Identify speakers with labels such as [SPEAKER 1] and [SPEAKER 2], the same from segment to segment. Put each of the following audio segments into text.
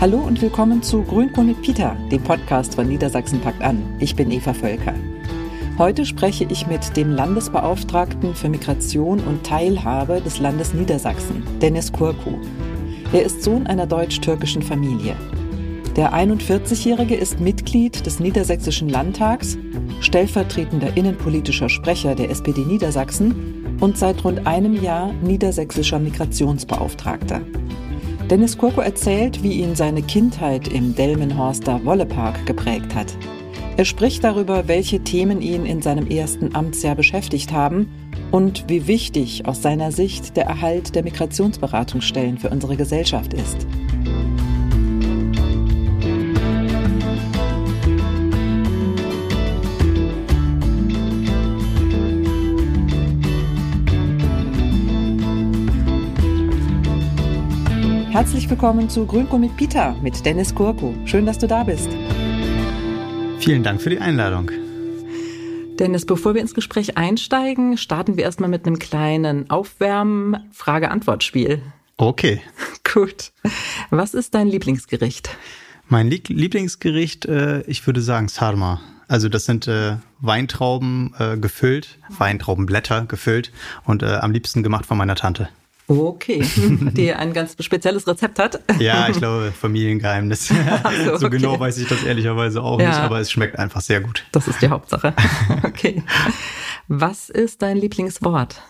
[SPEAKER 1] Hallo und willkommen zu Grünkohl mit Peter, dem Podcast von Niedersachsen packt an. Ich bin Eva Völker. Heute spreche ich mit dem Landesbeauftragten für Migration und Teilhabe des Landes Niedersachsen, Dennis Kurku. Er ist Sohn einer deutsch-türkischen Familie. Der 41-Jährige ist Mitglied des Niedersächsischen Landtags, stellvertretender innenpolitischer Sprecher der SPD Niedersachsen und seit rund einem Jahr niedersächsischer Migrationsbeauftragter. Dennis Kurko erzählt, wie ihn seine Kindheit im Delmenhorster Wollepark geprägt hat. Er spricht darüber, welche Themen ihn in seinem ersten Amtsjahr beschäftigt haben und wie wichtig aus seiner Sicht der Erhalt der Migrationsberatungsstellen für unsere Gesellschaft ist. Herzlich willkommen zu Grünko mit Peter mit Dennis Kurko. Schön, dass du da bist.
[SPEAKER 2] Vielen Dank für die Einladung.
[SPEAKER 1] Dennis, bevor wir ins Gespräch einsteigen, starten wir erstmal mit einem kleinen Aufwärmen-Frage-Antwort-Spiel.
[SPEAKER 2] Okay.
[SPEAKER 1] Gut. Was ist dein Lieblingsgericht?
[SPEAKER 2] Mein Lieblingsgericht, äh, ich würde sagen Sarma. Also das sind äh, Weintrauben äh, gefüllt, Weintraubenblätter gefüllt und äh, am liebsten gemacht von meiner Tante.
[SPEAKER 1] Okay, die ein ganz spezielles Rezept hat.
[SPEAKER 2] Ja, ich glaube, Familiengeheimnis. Also, so genau weiß ich das ehrlicherweise auch ja. nicht, aber es schmeckt einfach sehr gut.
[SPEAKER 1] Das ist die Hauptsache. Okay. Was ist dein Lieblingswort?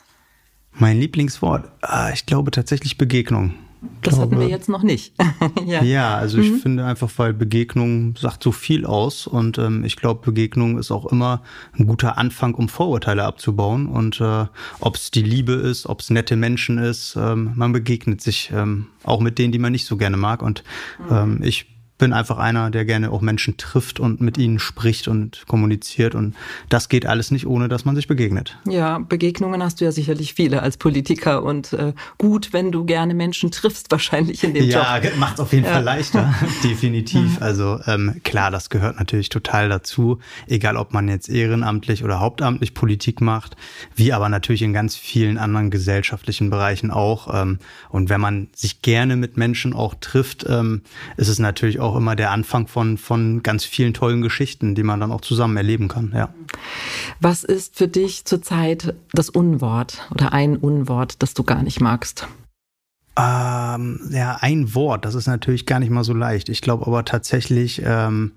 [SPEAKER 2] Mein Lieblingswort? Ah, ich glaube tatsächlich Begegnung.
[SPEAKER 1] Das glaube, hatten wir jetzt noch nicht.
[SPEAKER 2] ja. ja. also ich mhm. finde einfach, weil Begegnung sagt so viel aus und ähm, ich glaube, Begegnung ist auch immer ein guter Anfang, um Vorurteile abzubauen und äh, ob es die Liebe ist, ob es nette Menschen ist, ähm, man begegnet sich ähm, auch mit denen, die man nicht so gerne mag und mhm. ähm, ich bin einfach einer, der gerne auch Menschen trifft und mit ihnen spricht und kommuniziert. Und das geht alles nicht, ohne dass man sich begegnet.
[SPEAKER 1] Ja, Begegnungen hast du ja sicherlich viele als Politiker und äh, gut, wenn du gerne Menschen triffst, wahrscheinlich in dem
[SPEAKER 2] ja,
[SPEAKER 1] Job.
[SPEAKER 2] Ja, macht es auf jeden ja. Fall leichter, definitiv. Also ähm, klar, das gehört natürlich total dazu, egal ob man jetzt ehrenamtlich oder hauptamtlich Politik macht, wie aber natürlich in ganz vielen anderen gesellschaftlichen Bereichen auch. Ähm, und wenn man sich gerne mit Menschen auch trifft, ähm, ist es natürlich auch auch immer der Anfang von, von ganz vielen tollen Geschichten, die man dann auch zusammen erleben kann. Ja.
[SPEAKER 1] Was ist für dich zurzeit das Unwort oder ein Unwort, das du gar nicht magst?
[SPEAKER 2] Ähm, ja, ein Wort, das ist natürlich gar nicht mal so leicht. Ich glaube aber tatsächlich, ähm,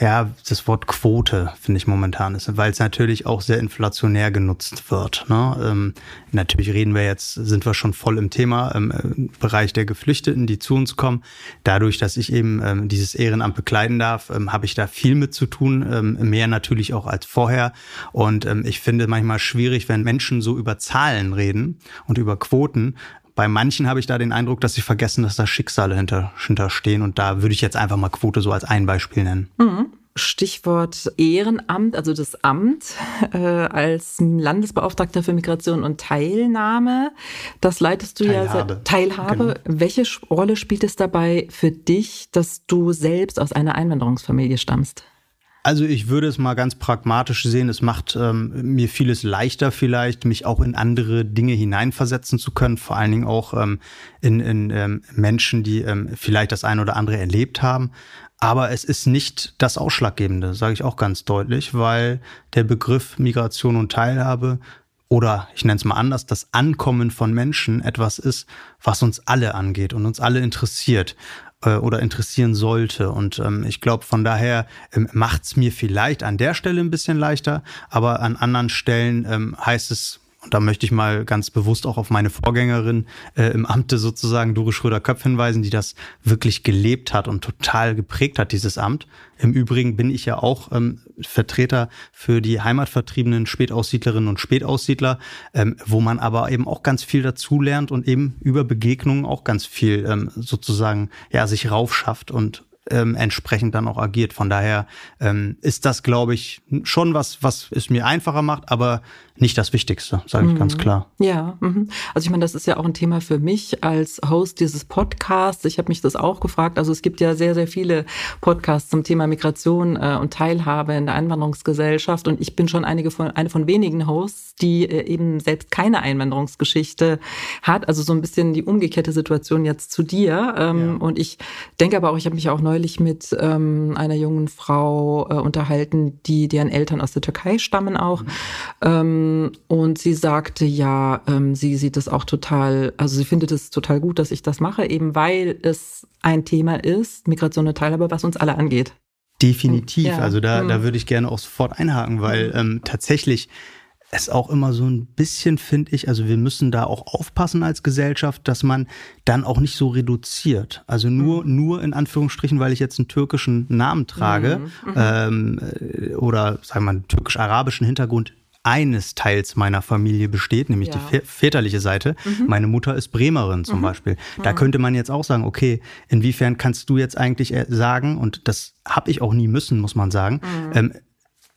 [SPEAKER 2] ja, das Wort Quote finde ich momentan ist, weil es natürlich auch sehr inflationär genutzt wird. Ne? Ähm, natürlich reden wir jetzt, sind wir schon voll im Thema im äh, Bereich der Geflüchteten, die zu uns kommen. Dadurch, dass ich eben ähm, dieses Ehrenamt bekleiden darf, ähm, habe ich da viel mit zu tun, ähm, mehr natürlich auch als vorher. Und ähm, ich finde manchmal schwierig, wenn Menschen so über Zahlen reden und über Quoten, bei manchen habe ich da den Eindruck, dass sie vergessen, dass da Schicksale hinter, hinterstehen. Und da würde ich jetzt einfach mal Quote so als ein Beispiel nennen.
[SPEAKER 1] Mhm. Stichwort Ehrenamt, also das Amt äh, als Landesbeauftragter für Migration und Teilnahme. Das leitest du Teilhabe. ja Teilhabe. Genau. Welche Rolle spielt es dabei für dich, dass du selbst aus einer Einwanderungsfamilie stammst?
[SPEAKER 2] Also ich würde es mal ganz pragmatisch sehen. Es macht ähm, mir vieles leichter vielleicht, mich auch in andere Dinge hineinversetzen zu können. Vor allen Dingen auch ähm, in, in ähm, Menschen, die ähm, vielleicht das eine oder andere erlebt haben. Aber es ist nicht das Ausschlaggebende, sage ich auch ganz deutlich, weil der Begriff Migration und Teilhabe oder ich nenne es mal anders, das Ankommen von Menschen etwas ist, was uns alle angeht und uns alle interessiert. Äh, oder interessieren sollte. Und ähm, ich glaube, von daher ähm, macht es mir vielleicht an der Stelle ein bisschen leichter, aber an anderen Stellen ähm, heißt es und da möchte ich mal ganz bewusst auch auf meine Vorgängerin äh, im Amte sozusagen, Dore Schröder-Köpf, hinweisen, die das wirklich gelebt hat und total geprägt hat, dieses Amt. Im Übrigen bin ich ja auch ähm, Vertreter für die heimatvertriebenen Spätaussiedlerinnen und Spätaussiedler, ähm, wo man aber eben auch ganz viel dazulernt und eben über Begegnungen auch ganz viel ähm, sozusagen ja sich raufschafft und ähm, entsprechend dann auch agiert. Von daher ähm, ist das, glaube ich, schon was, was es mir einfacher macht, aber nicht das Wichtigste, sage ich mhm. ganz klar.
[SPEAKER 1] Ja, mhm. also ich meine, das ist ja auch ein Thema für mich als Host dieses Podcasts. Ich habe mich das auch gefragt. Also es gibt ja sehr, sehr viele Podcasts zum Thema Migration äh, und Teilhabe in der Einwanderungsgesellschaft. Und ich bin schon einige von, eine von wenigen Hosts, die äh, eben selbst keine Einwanderungsgeschichte hat. Also so ein bisschen die umgekehrte Situation jetzt zu dir. Ähm, ja. Und ich denke aber auch, ich habe mich auch neulich mit ähm, einer jungen Frau äh, unterhalten, die deren Eltern aus der Türkei stammen auch. Mhm. Ähm, und sie sagte, ja, ähm, sie sieht es auch total, also sie findet es total gut, dass ich das mache, eben weil es ein Thema ist, Migration und Teilhabe, was uns alle angeht.
[SPEAKER 2] Definitiv. Ja. Also da, da mhm. würde ich gerne auch sofort einhaken, weil mhm. ähm, tatsächlich es auch immer so ein bisschen, finde ich, also wir müssen da auch aufpassen als Gesellschaft, dass man dann auch nicht so reduziert. Also nur, mhm. nur in Anführungsstrichen, weil ich jetzt einen türkischen Namen trage mhm. Mhm. Ähm, äh, oder sagen wir mal türkisch-arabischen Hintergrund eines Teils meiner Familie besteht, nämlich ja. die väterliche Seite. Mhm. Meine Mutter ist Bremerin zum mhm. Beispiel. Da mhm. könnte man jetzt auch sagen, okay, inwiefern kannst du jetzt eigentlich äh, sagen, und das habe ich auch nie müssen, muss man sagen, ähm,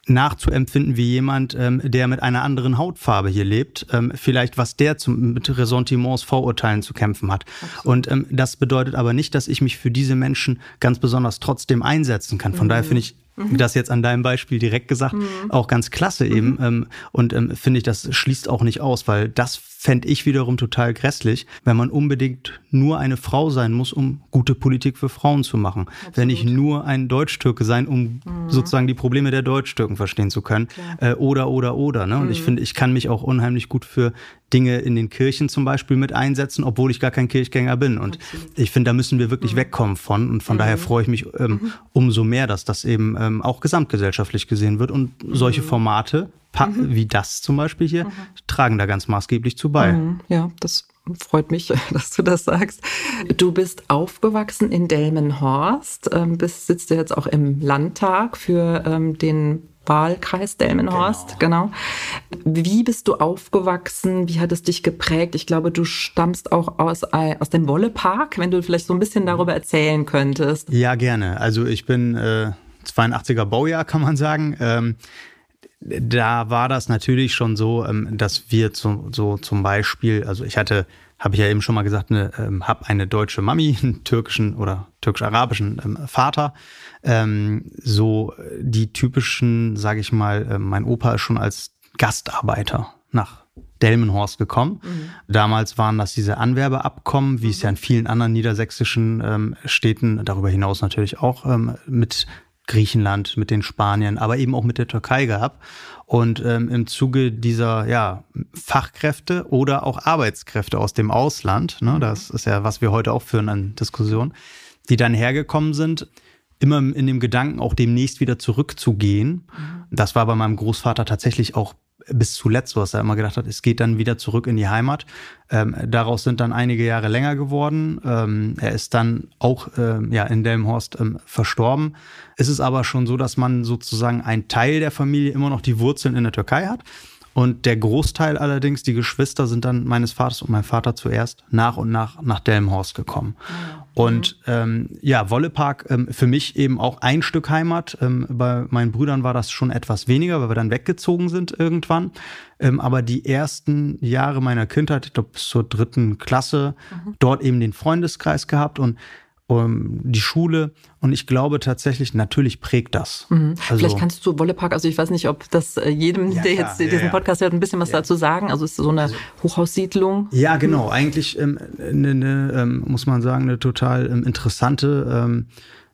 [SPEAKER 2] nachzuempfinden wie jemand, ähm, der mit einer anderen Hautfarbe hier lebt, ähm, vielleicht was der zum, mit Ressentiments, Vorurteilen zu kämpfen hat. Absolut. Und ähm, das bedeutet aber nicht, dass ich mich für diese Menschen ganz besonders trotzdem einsetzen kann. Von mhm. daher finde ich Mhm. Das jetzt an deinem Beispiel direkt gesagt, mhm. auch ganz klasse eben. Mhm. Ähm, und ähm, finde ich, das schließt auch nicht aus, weil das fände ich wiederum total grässlich, wenn man unbedingt nur eine Frau sein muss, um gute Politik für Frauen zu machen. Absolut. Wenn ich nur ein Deutschtürke sein, um mhm. sozusagen die Probleme der Deutschtürken verstehen zu können. Äh, oder, oder, oder. Ne? Und ich mhm. finde, ich kann mich auch unheimlich gut für Dinge in den Kirchen zum Beispiel mit einsetzen, obwohl ich gar kein Kirchgänger bin. Und Absolut. ich finde, da müssen wir wirklich mhm. wegkommen von. Und von mhm. daher freue ich mich ähm, mhm. umso mehr, dass das eben ähm, auch gesamtgesellschaftlich gesehen wird. Und solche mhm. Formate, mhm. wie das zum Beispiel hier, mhm. tragen da ganz maßgeblich zu bei.
[SPEAKER 1] Ja, das freut mich, dass du das sagst. Du bist aufgewachsen in Delmenhorst, ähm, bist, sitzt du jetzt auch im Landtag für ähm, den Wahlkreis Delmenhorst, genau. genau. Wie bist du aufgewachsen? Wie hat es dich geprägt? Ich glaube, du stammst auch aus, aus dem Wollepark, wenn du vielleicht so ein bisschen mhm. darüber erzählen könntest.
[SPEAKER 2] Ja, gerne. Also ich bin äh, 82er Baujahr, kann man sagen. Ähm, da war das natürlich schon so, ähm, dass wir zu, so zum Beispiel, also ich hatte habe ich ja eben schon mal gesagt, eine, ähm, habe eine deutsche Mami, einen türkischen oder türkisch-arabischen ähm, Vater so die typischen, sage ich mal, mein Opa ist schon als Gastarbeiter nach Delmenhorst gekommen. Mhm. Damals waren das diese Anwerbeabkommen, wie es ja in vielen anderen niedersächsischen ähm, Städten, darüber hinaus natürlich auch ähm, mit Griechenland, mit den Spaniern, aber eben auch mit der Türkei gab. Und ähm, im Zuge dieser ja, Fachkräfte oder auch Arbeitskräfte aus dem Ausland, ne, mhm. das ist ja, was wir heute auch führen an Diskussionen, die dann hergekommen sind, immer in dem Gedanken, auch demnächst wieder zurückzugehen. Mhm. Das war bei meinem Großvater tatsächlich auch bis zuletzt dass er immer gedacht hat, es geht dann wieder zurück in die Heimat. Ähm, daraus sind dann einige Jahre länger geworden. Ähm, er ist dann auch ähm, ja, in Delmhorst ähm, verstorben. Es ist aber schon so, dass man sozusagen ein Teil der Familie immer noch die Wurzeln in der Türkei hat. Und der Großteil allerdings, die Geschwister sind dann meines Vaters und mein Vater zuerst nach und nach nach Delmhorst gekommen. Ah, und ähm, ja, Wollepark ähm, für mich eben auch ein Stück Heimat. Ähm, bei meinen Brüdern war das schon etwas weniger, weil wir dann weggezogen sind irgendwann. Ähm, aber die ersten Jahre meiner Kindheit, ich glaube bis zur dritten Klasse, mhm. dort eben den Freundeskreis gehabt und um, die Schule. Und ich glaube tatsächlich, natürlich prägt das.
[SPEAKER 1] Mhm. Also, Vielleicht kannst du Wollepark, also ich weiß nicht, ob das äh, jedem, ja, der klar, jetzt ja, diesen Podcast hört, ein bisschen was dazu sagen. Also ist so eine also, Hochhaussiedlung.
[SPEAKER 2] Ja, genau. Eigentlich ähm, eine ähm, muss man sagen, eine total ähm, interessante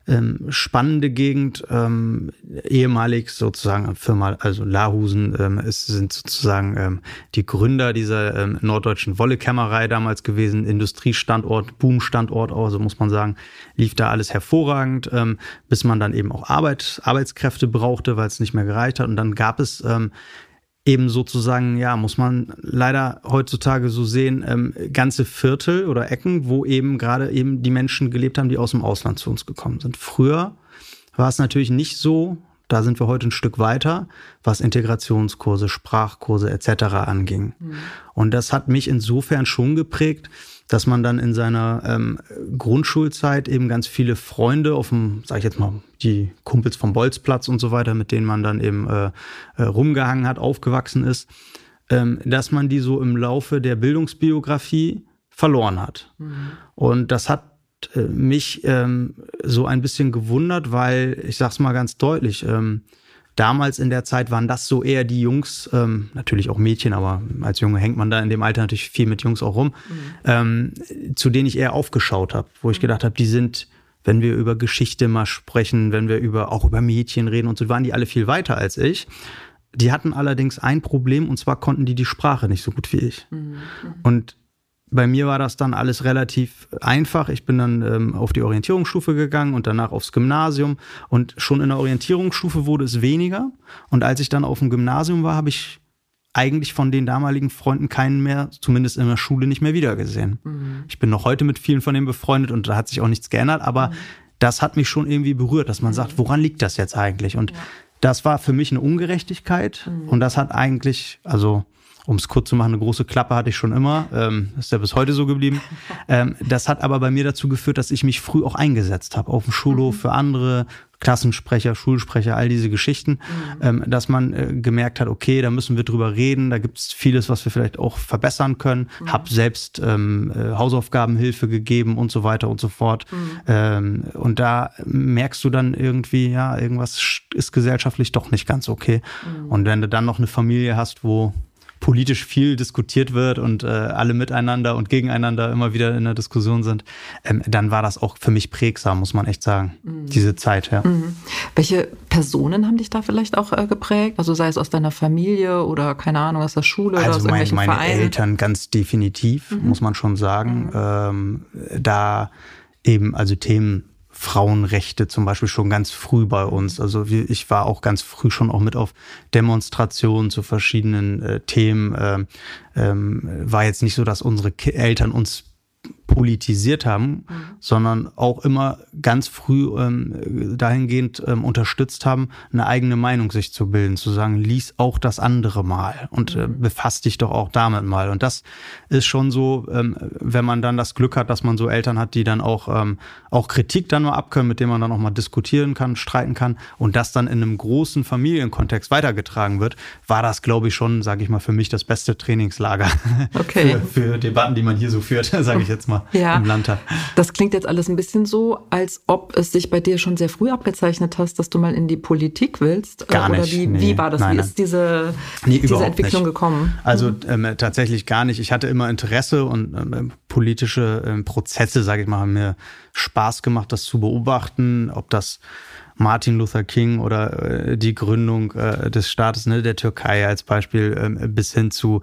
[SPEAKER 2] ähm, spannende Gegend, ähm, ehemalig sozusagen Firma, also Lahusen ähm, es sind sozusagen ähm, die Gründer dieser ähm, norddeutschen Wollekämmerei damals gewesen, Industriestandort, Boomstandort, also muss man sagen, lief da alles hervorragend, ähm, bis man dann eben auch Arbeit, Arbeitskräfte brauchte, weil es nicht mehr gereicht hat. Und dann gab es ähm, eben sozusagen, ja, muss man leider heutzutage so sehen, ähm, ganze Viertel oder Ecken, wo eben gerade eben die Menschen gelebt haben, die aus dem Ausland zu uns gekommen sind. Früher war es natürlich nicht so, Da sind wir heute ein Stück weiter, was Integrationskurse, Sprachkurse etc. anging. Mhm. Und das hat mich insofern schon geprägt, dass man dann in seiner ähm, Grundschulzeit eben ganz viele Freunde auf dem, sag ich jetzt mal, die Kumpels vom Bolzplatz und so weiter, mit denen man dann eben äh, äh, rumgehangen hat, aufgewachsen ist, ähm, dass man die so im Laufe der Bildungsbiografie verloren hat. Mhm. Und das hat äh, mich ähm, so ein bisschen gewundert, weil ich sag's mal ganz deutlich, ähm, damals in der Zeit waren das so eher die Jungs, ähm, natürlich auch Mädchen, aber als Junge hängt man da in dem Alter natürlich viel mit Jungs auch rum, mhm. ähm, zu denen ich eher aufgeschaut habe, wo ich mhm. gedacht habe, die sind, wenn wir über Geschichte mal sprechen, wenn wir über auch über Mädchen reden und so, waren die alle viel weiter als ich. Die hatten allerdings ein Problem und zwar konnten die die Sprache nicht so gut wie ich. Mhm. mhm. Und bei mir war das dann alles relativ einfach. Ich bin dann ähm, auf die Orientierungsstufe gegangen und danach aufs Gymnasium. Und schon in der Orientierungsstufe wurde es weniger. Und als ich dann auf dem Gymnasium war, habe ich eigentlich von den damaligen Freunden keinen mehr, zumindest in der Schule, nicht mehr wiedergesehen. Mhm. Ich bin noch heute mit vielen von denen befreundet und da hat sich auch nichts geändert, aber mhm. das hat mich schon irgendwie berührt, dass man mhm. sagt, woran liegt das jetzt eigentlich? Und ja. das war für mich eine Ungerechtigkeit mhm. und das hat eigentlich, also um es kurz zu machen, eine große Klappe hatte ich schon immer. Ähm, ist ja bis heute so geblieben. Ähm, das hat aber bei mir dazu geführt, dass ich mich früh auch eingesetzt habe auf dem Schulhof mhm. für andere Klassensprecher, Schulsprecher, all diese Geschichten, mhm. ähm, dass man äh, gemerkt hat, okay, da müssen wir drüber reden, da gibt es vieles, was wir vielleicht auch verbessern können. Mhm. Hab selbst ähm, äh, Hausaufgabenhilfe gegeben und so weiter und so fort. Mhm. Ähm, und da merkst du dann irgendwie, ja, irgendwas ist gesellschaftlich doch nicht ganz okay. Mhm. Und wenn du dann noch eine Familie hast, wo politisch viel diskutiert wird und äh, alle miteinander und gegeneinander immer wieder in der Diskussion sind, ähm, dann war das auch für mich prägsam, muss man echt sagen, mhm. diese Zeit. Ja. Mhm.
[SPEAKER 1] Welche Personen haben dich da vielleicht auch äh, geprägt? Also sei es aus deiner Familie oder keine Ahnung, aus der Schule
[SPEAKER 2] also
[SPEAKER 1] oder aus
[SPEAKER 2] mein,
[SPEAKER 1] irgendwelchen
[SPEAKER 2] meine
[SPEAKER 1] Vereinen?
[SPEAKER 2] Eltern ganz definitiv, mhm. muss man schon sagen. Mhm. Ähm, da eben also Themen Frauenrechte zum Beispiel schon ganz früh bei uns. Also ich war auch ganz früh schon auch mit auf Demonstrationen zu verschiedenen äh, Themen. Ähm, ähm, war jetzt nicht so, dass unsere Eltern uns politisiert haben, mhm. sondern auch immer ganz früh ähm, dahingehend ähm, unterstützt haben, eine eigene Meinung sich zu bilden, zu sagen, lies auch das andere mal und äh, mhm. befass dich doch auch damit mal. Und das ist schon so, ähm, wenn man dann das Glück hat, dass man so Eltern hat, die dann auch, ähm, auch Kritik dann nur abkönnen, mit denen man dann auch mal diskutieren kann, streiten kann und das dann in einem großen Familienkontext weitergetragen wird, war das, glaube ich, schon, sage ich mal, für mich das beste Trainingslager
[SPEAKER 1] okay.
[SPEAKER 2] für, für Debatten, die man hier so führt, sage ich jetzt mal
[SPEAKER 1] ja. im Landtag. Das klingt jetzt alles ein bisschen so, als ob es sich bei dir schon sehr früh abgezeichnet hast, dass du mal in die Politik willst.
[SPEAKER 2] Gar
[SPEAKER 1] Oder
[SPEAKER 2] nicht.
[SPEAKER 1] wie,
[SPEAKER 2] nee.
[SPEAKER 1] wie war das?
[SPEAKER 2] Nein,
[SPEAKER 1] wie ist diese, nee, diese Entwicklung
[SPEAKER 2] nicht.
[SPEAKER 1] gekommen?
[SPEAKER 2] Also mhm. ähm, tatsächlich gar nicht. Ich hatte immer Interesse und ähm, politische ähm, Prozesse, sage ich mal, haben mir Spaß gemacht, das zu beobachten, ob das Martin Luther King oder äh, die Gründung äh, des Staates ne, der Türkei als Beispiel ähm, bis hin zu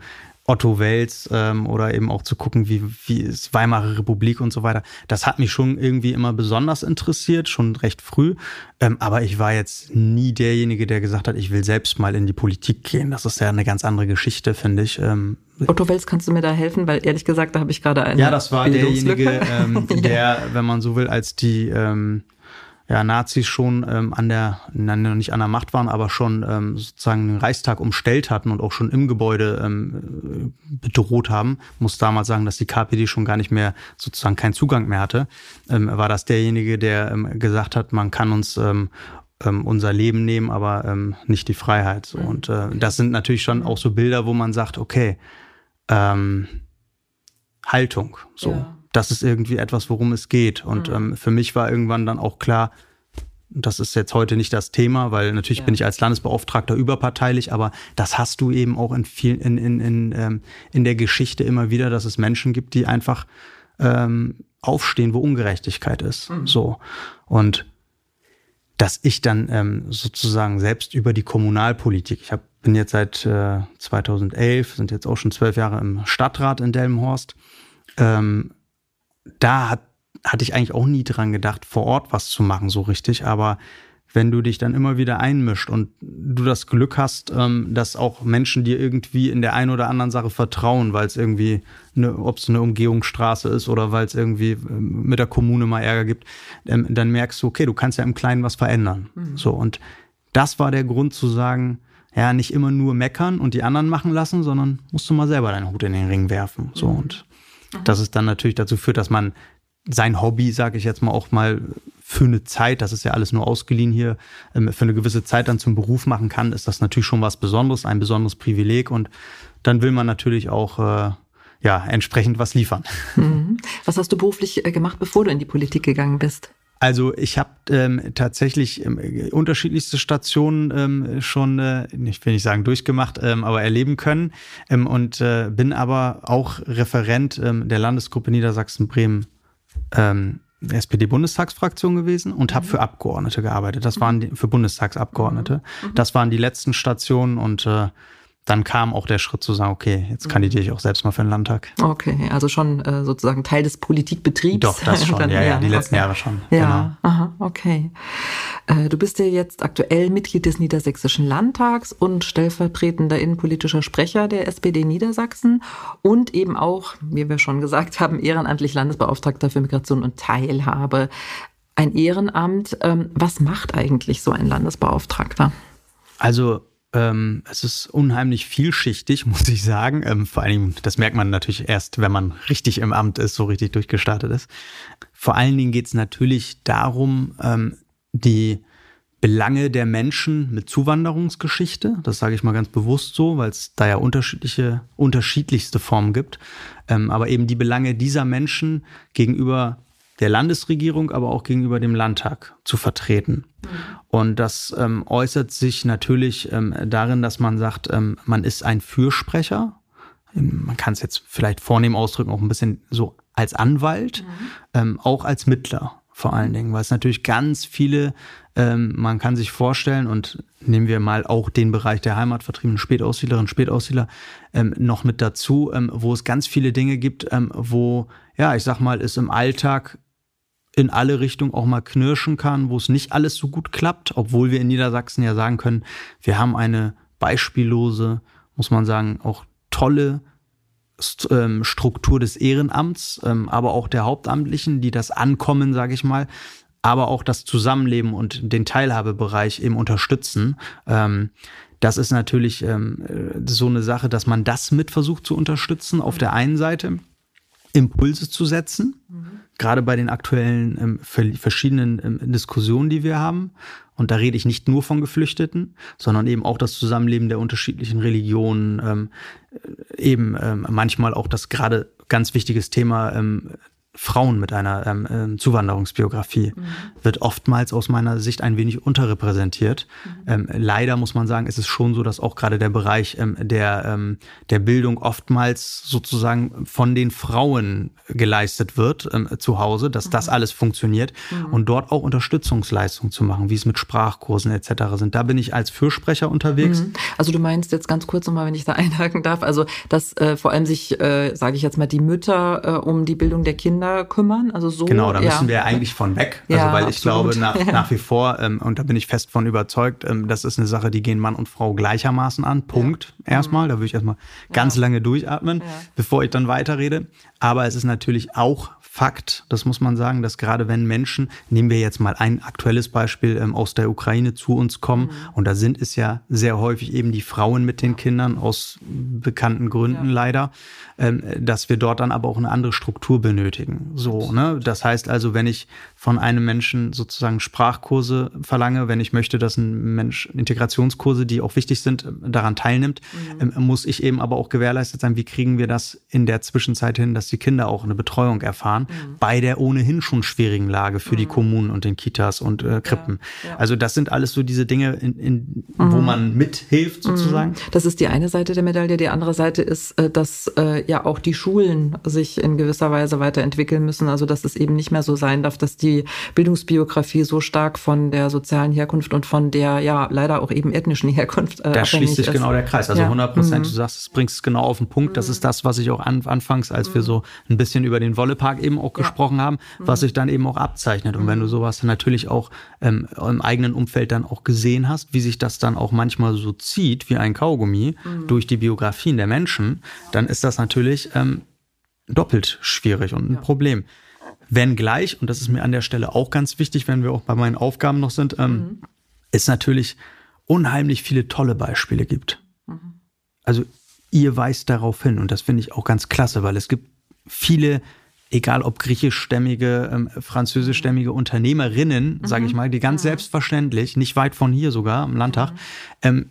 [SPEAKER 2] Otto Wels ähm, oder eben auch zu gucken, wie, wie ist Weimarer Republik und so weiter. Das hat mich schon irgendwie immer besonders interessiert, schon recht früh. Ähm, aber ich war jetzt nie derjenige, der gesagt hat, ich will selbst mal in die Politik gehen. Das ist ja eine ganz andere Geschichte, finde ich. Ähm,
[SPEAKER 1] Otto Wels, kannst du mir da helfen? Weil ehrlich gesagt, da habe ich gerade eine.
[SPEAKER 2] Ja, das war derjenige, ähm, der, wenn man so will, als die ähm, ja, Nazis schon ähm, an der, nein, nicht an der Macht waren, aber schon ähm, sozusagen den Reichstag umstellt hatten und auch schon im Gebäude ähm, bedroht haben, muss damals sagen, dass die KPD schon gar nicht mehr sozusagen keinen Zugang mehr hatte, ähm, war das derjenige, der ähm, gesagt hat, man kann uns ähm, ähm, unser Leben nehmen, aber ähm, nicht die Freiheit. So. Und äh, das sind natürlich schon auch so Bilder, wo man sagt, okay, ähm, Haltung, so. Ja das ist irgendwie etwas, worum es geht. Und mhm. ähm, für mich war irgendwann dann auch klar, das ist jetzt heute nicht das Thema, weil natürlich ja. bin ich als Landesbeauftragter überparteilich, aber das hast du eben auch in viel, in, in, in, ähm, in der Geschichte immer wieder, dass es Menschen gibt, die einfach ähm, aufstehen, wo Ungerechtigkeit ist. Mhm. So. Und dass ich dann ähm, sozusagen selbst über die Kommunalpolitik, ich hab, bin jetzt seit äh, 2011, sind jetzt auch schon zwölf Jahre im Stadtrat in Delmenhorst, ähm, da hat, hatte ich eigentlich auch nie dran gedacht, vor Ort was zu machen, so richtig. Aber wenn du dich dann immer wieder einmischt und du das Glück hast, ähm, dass auch Menschen dir irgendwie in der einen oder anderen Sache vertrauen, weil es irgendwie, ob es eine Umgehungsstraße ist oder weil es irgendwie ähm, mit der Kommune mal Ärger gibt, ähm, dann merkst du, okay, du kannst ja im Kleinen was verändern. Mhm. So und das war der Grund zu sagen, ja, nicht immer nur meckern und die anderen machen lassen, sondern musst du mal selber deinen Hut in den Ring werfen. So und mhm. das ist dann natürlich dazu führt, dass man sein Hobby, sage ich jetzt mal, auch mal für eine Zeit, das ist ja alles nur ausgeliehen hier, ähm, für eine gewisse Zeit dann zum Beruf machen kann, ist das natürlich schon was Besonderes, ein besonderes Privileg und dann will man natürlich auch äh, ja entsprechend was liefern.
[SPEAKER 1] Mhm. Was hast du beruflich äh, gemacht, bevor du in die Politik gegangen bist?
[SPEAKER 2] Also ich habe ähm, tatsächlich ähm, unterschiedlichste Stationen ähm, schon, äh, ich will nicht sagen durchgemacht, ähm, aber erleben können ähm, und äh, bin aber auch Referent ähm, der Landesgruppe Niedersachsen-Bremen ähm, SPD-Bundestagsfraktion gewesen und habe mhm. für Abgeordnete gearbeitet. Das waren die, für Bundestagsabgeordnete. Mhm. mhm. Das waren die letzten Stationen und äh, dann kam auch der Schritt zu sagen, okay, jetzt kandidiere ich auch selbst mal für den Landtag.
[SPEAKER 1] Okay, also schon äh, sozusagen Teil des Politikbetriebs.
[SPEAKER 2] Doch, das schon, dann, ja, ja, die letzten okay. Jahre schon.
[SPEAKER 1] Ja, genau. aha, okay. Äh, du bist ja jetzt aktuell Mitglied des Niedersächsischen Landtags und stellvertretender innenpolitischer Sprecher der SPD Niedersachsen und eben auch, wie wir schon gesagt haben, ehrenamtlich Landesbeauftragter für Migration und Teilhabe. Ein Ehrenamt, ähm, was macht eigentlich so ein Landesbeauftragter?
[SPEAKER 2] Also ähm, es ist unheimlich vielschichtig, muss ich sagen. Ähm, vor allem, das merkt man natürlich erst, wenn man richtig im Amt ist, so richtig durchgestartet ist. Vor allen Dingen geht es natürlich darum, ähm, die Belange der Menschen mit Zuwanderungsgeschichte, das sage ich mal ganz bewusst so, weil es da ja unterschiedliche, unterschiedlichste Formen gibt, ähm, aber eben die Belange dieser Menschen gegenüber der Landesregierung, aber auch gegenüber dem Landtag zu vertreten. Mhm. Und das ähm, äußert sich natürlich ähm, darin, dass man sagt, ähm, man ist ein Fürsprecher. Ähm, man kann es jetzt vielleicht vornehm ausdrücken, auch ein bisschen so als Anwalt, mhm. Ähm, auch als Mittler vor allen Dingen, weil es natürlich ganz viele, ähm, man kann sich vorstellen, und nehmen wir mal auch den Bereich der Heimatvertriebenen Spätaussiedlerinnen, Spätaussiedler ähm, noch mit dazu, ähm, wo es ganz viele Dinge gibt, ähm, wo, ja, ich sag mal, es im Alltag in alle Richtungen auch mal knirschen kann, wo es nicht alles so gut klappt, obwohl wir in Niedersachsen ja sagen können, wir haben eine beispiellose, muss man sagen, auch tolle ähm, Struktur des Ehrenamts, ähm, aber auch der Hauptamtlichen, die das Ankommen, sage ich mal, aber auch das Zusammenleben und den Teilhabebereich eben unterstützen. Ähm, das ist natürlich so eine Sache, dass man das mit versucht zu unterstützen auf der einen Seite. Impulse zu setzen, mhm. Gerade bei den aktuellen ähm, verschiedenen ähm, Diskussionen, die wir haben. Und da rede ich nicht nur von Geflüchteten, sondern eben auch das Zusammenleben der unterschiedlichen Religionen, ähm, äh, eben ähm, manchmal auch das gerade ganz wichtiges Thema ähm, Frauen mit einer ähm, ähm, Zuwanderungsbiografie mhm. wird oftmals aus meiner Sicht ein wenig unterrepräsentiert. Mhm. Ähm, leider muss man sagen, ist es schon so, dass auch gerade der Bereich ähm, der, ähm, der Bildung oftmals sozusagen von den Frauen geleistet wird ähm, zu Hause, dass mhm. das alles funktioniert mhm. und dort auch Unterstützungsleistungen zu machen, wie es mit Sprachkursen etc. sind. Da bin ich als Fürsprecher unterwegs. Mhm.
[SPEAKER 1] Also du meinst jetzt ganz kurz nochmal, wenn ich da einhaken darf, also dass äh, vor allem sich, äh, sage ich jetzt mal, die Mütter äh, um die Bildung der Kinder Kinder kümmern. Also so.
[SPEAKER 2] Genau, da müssen wir eigentlich von weg. Also ja, weil ich absolut. glaube nach, ja. nach wie vor, ähm, und da bin ich fest von überzeugt, ähm, das ist eine Sache, die gehen Mann und Frau gleichermaßen an. Punkt. Ja. Erstmal. Da würde ich erstmal ganz lange durchatmen, bevor ich dann weiterrede. Aber es ist natürlich auch Fakt, das muss man sagen, dass gerade wenn Menschen, nehmen wir jetzt mal ein aktuelles Beispiel ähm, aus der Ukraine zu uns kommen, mhm. und da sind es ja sehr häufig eben die Frauen mit den Kindern aus bekannten Gründen ja. leider, ähm, dass wir dort dann aber auch eine andere Struktur benötigen. So, ne? Das heißt also, wenn ich von einem Menschen sozusagen Sprachkurse verlange, wenn ich möchte, dass ein Mensch Integrationskurse, die auch wichtig sind, daran teilnimmt, mhm. ähm, muss ich eben aber auch gewährleistet sein, wie kriegen wir das in der Zwischenzeit hin, dass die Kinder auch eine Betreuung erfahren, mhm. bei der ohnehin schon schwierigen Lage für mhm. die Kommunen und den Kitas und äh, Krippen. Ja, ja. Also das sind alles so diese Dinge, in, in, wo mhm. man mithilft sozusagen. Mhm.
[SPEAKER 1] Das ist die eine Seite der Medaille. Die andere Seite ist, äh, dass äh, ja auch die Schulen sich in gewisser Weise weiterentwickeln müssen. Also dass es eben nicht mehr so sein darf, dass die Bildungsbiografie so stark von der sozialen Herkunft und von der ja leider auch eben ethnischen Herkunft
[SPEAKER 2] äh, Da schließt sich ist. genau der Kreis. Also ja. 100 Prozent, mhm. du sagst, es bringst es genau auf den Punkt. Das ist das, was ich auch an, anfangs, als wir so ein bisschen über den Wollepark eben auch ja. gesprochen haben, was sich dann eben auch abzeichnet. Und wenn du sowas dann natürlich auch ähm, im eigenen Umfeld dann auch gesehen hast, wie sich das dann auch manchmal so zieht, wie ein Kaugummi, mhm. durch die Biografien der Menschen, dann ist das natürlich ähm, doppelt schwierig und ein ja. Problem. Wenngleich, und das ist mir an der Stelle auch ganz wichtig, wenn wir auch bei meinen Aufgaben noch sind, ähm, mhm. ist natürlich unheimlich viele tolle Beispiele gibt. Mhm. Also ihr weist darauf hin und das finde ich auch ganz klasse, weil es gibt viele egal ob griechischstämmige, ähm, französischstämmige Unternehmerinnen, mhm. sage ich mal, die ganz mhm. selbstverständlich, nicht weit von hier sogar am Landtag, mhm. ähm,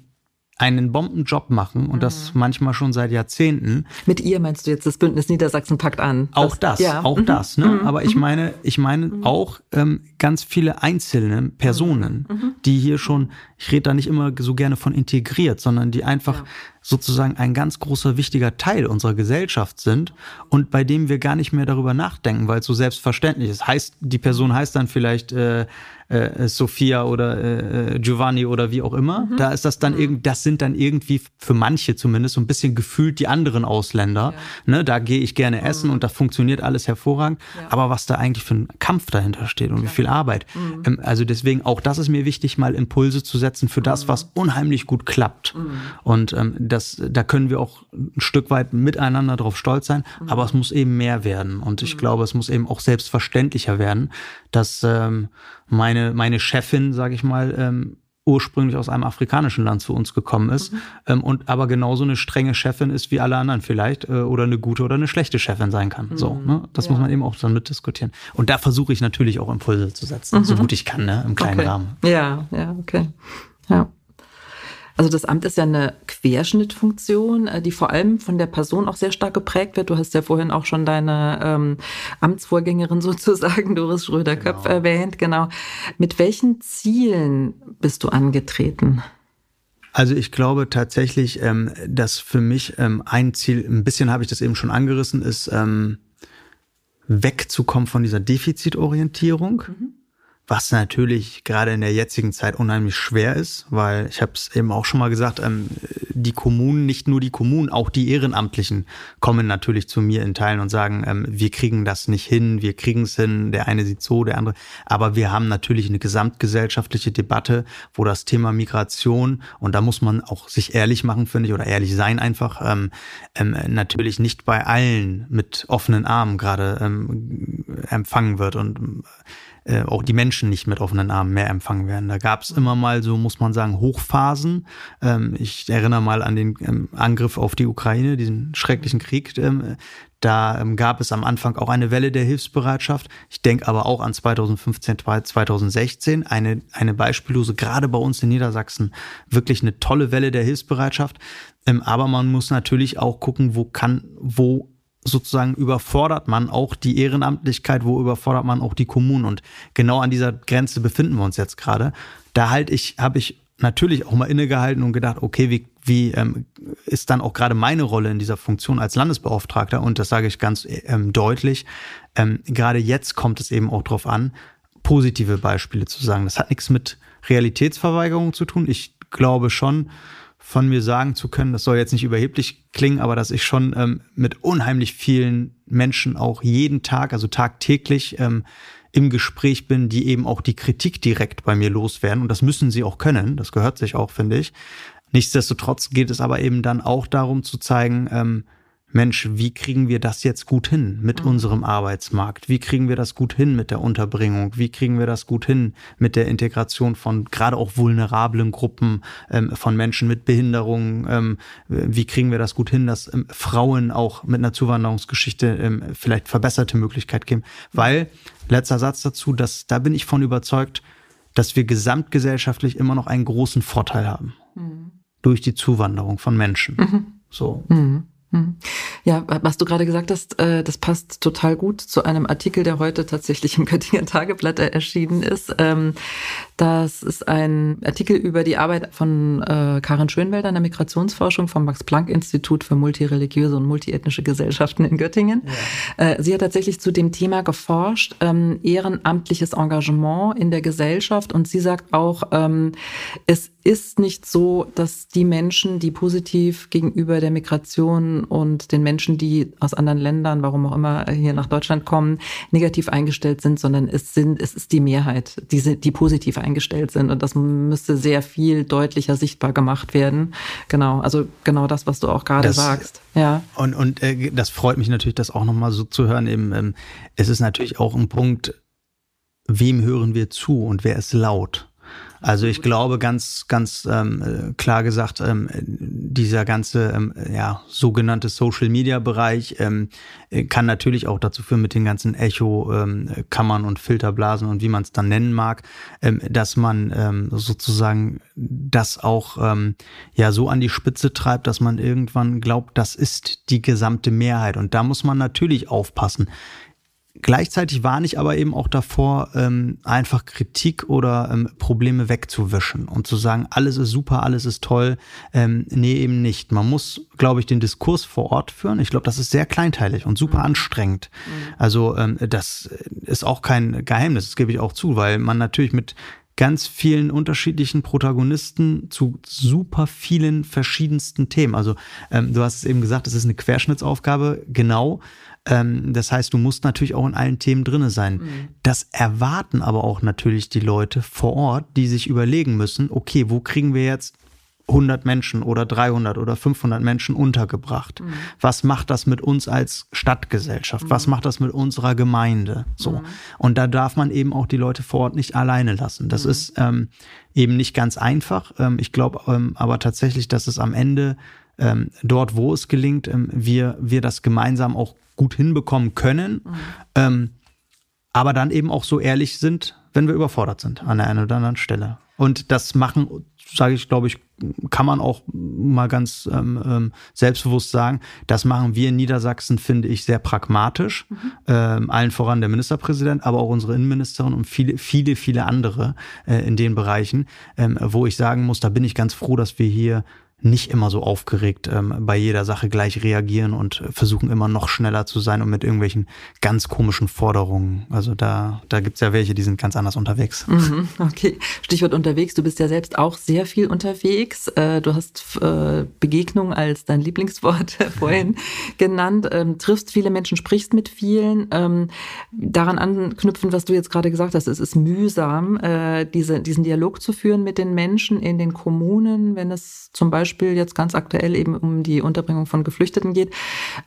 [SPEAKER 2] einen Bombenjob machen und mhm. das manchmal schon seit Jahrzehnten.
[SPEAKER 1] Mit ihr meinst du jetzt das Bündnis Niedersachsen packt an?
[SPEAKER 2] Auch das, ja. auch mhm. das. Ne? Mhm. Aber ich mhm. meine, ich meine mhm. auch ähm, ganz viele einzelne Personen, mhm. die hier schon, ich rede da nicht immer so gerne von integriert, sondern die einfach ja. Sozusagen ein ganz großer wichtiger Teil unserer Gesellschaft sind und bei dem wir gar nicht mehr darüber nachdenken, weil es so selbstverständlich ist. Heißt, die Person heißt dann vielleicht äh, äh, Sophia oder äh, äh, Giovanni oder wie auch immer. Mhm. Da ist das dann mhm. irgendwie, das sind dann irgendwie für manche zumindest so ein bisschen gefühlt die anderen Ausländer. Ja. Ne, da gehe ich gerne essen mhm. und da funktioniert alles hervorragend. Ja. Aber was da eigentlich für ein Kampf dahinter steht und ja. wie viel Arbeit. Mhm. Ähm, also deswegen auch das ist mir wichtig, mal Impulse zu setzen für das, was mhm. unheimlich gut klappt. Mhm. Und ähm, das, da können wir auch ein Stück weit miteinander drauf stolz sein. Aber es muss eben mehr werden. Und ich glaube, es muss eben auch selbstverständlicher werden, dass ähm, meine, meine Chefin, sage ich mal, ähm, ursprünglich aus einem afrikanischen Land zu uns gekommen ist mhm. ähm, und aber genauso eine strenge Chefin ist wie alle anderen vielleicht äh, oder eine gute oder eine schlechte Chefin sein kann. Mhm. So, ne? Das ja. muss man eben auch dann mitdiskutieren. Und da versuche ich natürlich auch Impulse zu setzen, mhm. so gut ich kann, ne? im kleinen
[SPEAKER 1] okay.
[SPEAKER 2] Rahmen.
[SPEAKER 1] Ja, ja, okay. Ja. Also das Amt ist ja eine Querschnittfunktion, äh, die vor allem von der Person auch sehr stark geprägt wird. Du hast ja vorhin auch schon deine ähm, Amtsvorgängerin sozusagen, Doris Schröder-Köpf, genau. erwähnt. Genau. Mit welchen Zielen bist du angetreten?
[SPEAKER 2] Also ich glaube tatsächlich, ähm, dass für mich ähm, ein Ziel, ein bisschen habe ich das eben schon angerissen, ist ähm, wegzukommen von dieser Defizitorientierung. Mhm was natürlich gerade in der jetzigen Zeit unheimlich schwer ist, weil ich habe es eben auch schon mal gesagt, ähm, die Kommunen, nicht nur die Kommunen, auch die Ehrenamtlichen kommen natürlich zu mir in Teilen und sagen, ähm, wir kriegen das nicht hin, wir kriegen es hin, der eine sieht so, der andere. Aber wir haben natürlich eine gesamtgesellschaftliche Debatte, wo das Thema Migration, und da muss man auch sich ehrlich machen, finde ich, oder ehrlich sein einfach, ähm, ähm, natürlich nicht bei allen mit offenen Armen gerade ähm, empfangen wird. Und äh, auch die Menschen nicht mit offenen Armen mehr empfangen werden. Da gab es immer mal so, muss man sagen, Hochphasen. Ähm, ich erinnere mal an den ähm, Angriff auf die Ukraine, diesen schrecklichen Krieg. Ähm, da ähm, gab es am Anfang auch eine Welle der Hilfsbereitschaft. Ich denke aber auch an 2015, 2016, eine, eine beispiellose, gerade bei uns in Niedersachsen, wirklich eine tolle Welle der Hilfsbereitschaft. Ähm, aber man muss natürlich auch gucken, wo kann, wo sozusagen überfordert man auch die Ehrenamtlichkeit, wo überfordert man auch die Kommunen. Und genau an dieser Grenze befinden wir uns jetzt gerade. Da halt ich, habe ich natürlich auch mal innegehalten und gedacht, okay, wie, wie ähm, ist dann auch gerade meine Rolle in dieser Funktion als Landesbeauftragter? Und das sage ich ganz ähm, deutlich. Ähm, gerade jetzt kommt es eben auch darauf an, positive Beispiele zu sagen. Das hat nichts mit Realitätsverweigerung zu tun. Ich glaube schon, von mir sagen zu können, das soll jetzt nicht überheblich klingen, aber dass ich schon ähm, mit unheimlich vielen Menschen auch jeden Tag, also tagtäglich ähm, im Gespräch bin, die eben auch die Kritik direkt bei mir loswerden. Und das müssen sie auch können. Das gehört sich auch, finde ich. Nichtsdestotrotz geht es aber eben dann auch darum zu zeigen, ähm, Mensch, wie kriegen wir das jetzt gut hin mit mhm. unserem Arbeitsmarkt? Wie kriegen wir das gut hin mit der Unterbringung? Wie kriegen wir das gut hin mit der Integration von gerade auch vulnerablen Gruppen ähm, von Menschen mit Behinderungen? Ähm, wie kriegen wir das gut hin, dass ähm, Frauen auch mit einer Zuwanderungsgeschichte ähm, vielleicht verbesserte Möglichkeit geben? Weil, letzter Satz dazu, dass, da bin ich von überzeugt, dass wir gesamtgesellschaftlich immer noch einen großen Vorteil haben. Mhm. Durch die Zuwanderung von Menschen. Mhm. So.
[SPEAKER 1] Hm. Ja, was du gerade gesagt hast, äh, das passt total gut zu einem Artikel, der heute tatsächlich im Göttinger Tageblatt erschienen ist. Ähm, das ist ein Artikel über die Arbeit von äh, Karin Schönwelder in der Migrationsforschung vom Max-Planck-Institut für multireligiöse und multiethnische Gesellschaften in Göttingen. Ja. Äh, sie hat tatsächlich zu dem Thema geforscht, ähm, ehrenamtliches Engagement in der Gesellschaft. Und sie sagt auch, ähm, es ist nicht so, dass die Menschen, die positiv gegenüber der Migration und den Menschen, die aus anderen Ländern, warum auch immer, hier nach Deutschland kommen, negativ eingestellt sind, sondern es sind, es ist die Mehrheit, die, die positiv eingestellt eingestellt sind. Und das müsste sehr viel deutlicher sichtbar gemacht werden. Genau, also genau das, was du auch gerade sagst. Ja.
[SPEAKER 2] Und, und äh, das freut mich natürlich, das auch nochmal so zu hören. Eben, ähm, es ist natürlich auch ein Punkt, wem hören wir zu und wer ist laut? Also ich glaube ganz, ganz ähm, klar gesagt, ähm, dieser ganze ähm, ja, sogenannte Social-Media-Bereich ähm, kann natürlich auch dazu führen mit den ganzen Echo-Kammern ähm, und Filterblasen und wie man es dann nennen mag, ähm, dass man ähm, sozusagen das auch ähm, ja so an die Spitze treibt, dass man irgendwann glaubt, das ist die gesamte Mehrheit. Und da muss man natürlich aufpassen. Gleichzeitig warne ich aber eben auch davor, ähm, einfach Kritik oder ähm, Probleme wegzuwischen und zu sagen, alles ist super, alles ist toll. Ähm, nee, eben nicht. Man muss, glaube ich, den Diskurs vor Ort führen. Ich glaube, das ist sehr kleinteilig und super mhm. anstrengend. Mhm. Also ähm, das ist auch kein Geheimnis, das gebe ich auch zu, weil man natürlich mit ganz vielen unterschiedlichen Protagonisten zu super vielen verschiedensten Themen. Also ähm, du hast es eben gesagt, es ist eine Querschnittsaufgabe, genau. Ähm, das heißt, du musst natürlich auch in allen Themen drinne sein. Mhm. Das erwarten aber auch natürlich die Leute vor Ort, die sich überlegen müssen, okay, wo kriegen wir jetzt 100 Menschen oder 300 oder 500 Menschen untergebracht? Mhm. Was macht das mit uns als Stadtgesellschaft? Mhm. Was macht das mit unserer Gemeinde? So. Mhm. Und da darf man eben auch die Leute vor Ort nicht alleine lassen. Das mhm. ist ähm, eben nicht ganz einfach. Ähm, ich glaube ähm, aber tatsächlich, dass es am Ende ähm, dort, wo es gelingt, ähm, wir, wir das gemeinsam auch gut hinbekommen können, mhm. ähm, aber dann eben auch so ehrlich sind, wenn wir überfordert sind an der einen oder anderen Stelle. Und das machen, sage ich, glaube ich, kann man auch mal ganz ähm, ähm, selbstbewusst sagen, das machen wir in Niedersachsen, finde ich, sehr pragmatisch. Mhm. Ähm, allen voran der Ministerpräsident, aber auch unsere Innenministerin und viele, viele, viele andere äh, in den Bereichen, ähm, wo ich sagen muss, da bin ich ganz froh, dass wir hier nicht immer so aufgeregt ähm, bei jeder Sache gleich reagieren und versuchen immer noch schneller zu sein und mit irgendwelchen ganz komischen Forderungen. Also da, da gibt's ja welche, die sind ganz anders unterwegs.
[SPEAKER 1] Mhm, okay, Stichwort unterwegs. Du bist ja selbst auch sehr viel unterwegs. Äh, du hast äh, Begegnung als dein Lieblingswort vorhin genannt. Ähm, triffst viele Menschen, sprichst mit vielen. Ähm, daran anknüpfen, was du jetzt gerade gesagt hast, es ist mühsam, äh, diese, diesen Dialog zu führen mit den Menschen in den Kommunen, wenn es zum Beispiel Beispiel jetzt ganz aktuell eben um die Unterbringung von Geflüchteten geht.